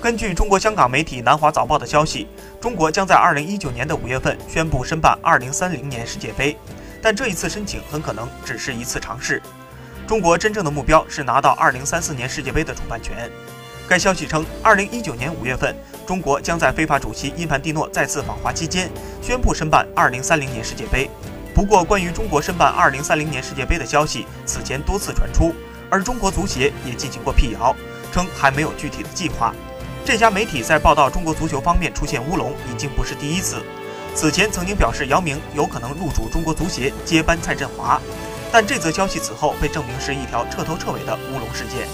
根据中国香港媒体《南华早报》的消息，中国将在2019年的五月份宣布申办2030年世界杯，但这一次申请很可能只是一次尝试。中国真正的目标是拿到2034年世界杯的主办权。该消息称，2019年五月份，中国将在非法主席伊凡蒂诺再次访华期间宣布申办2030年世界杯。不过，关于中国申办2030年世界杯的消息此前多次传出，而中国足协也进行过辟谣，称还没有具体的计划。这家媒体在报道中国足球方面出现乌龙已经不是第一次，此前曾经表示姚明有可能入主中国足协接班蔡振华，但这则消息此后被证明是一条彻头彻尾的乌龙事件。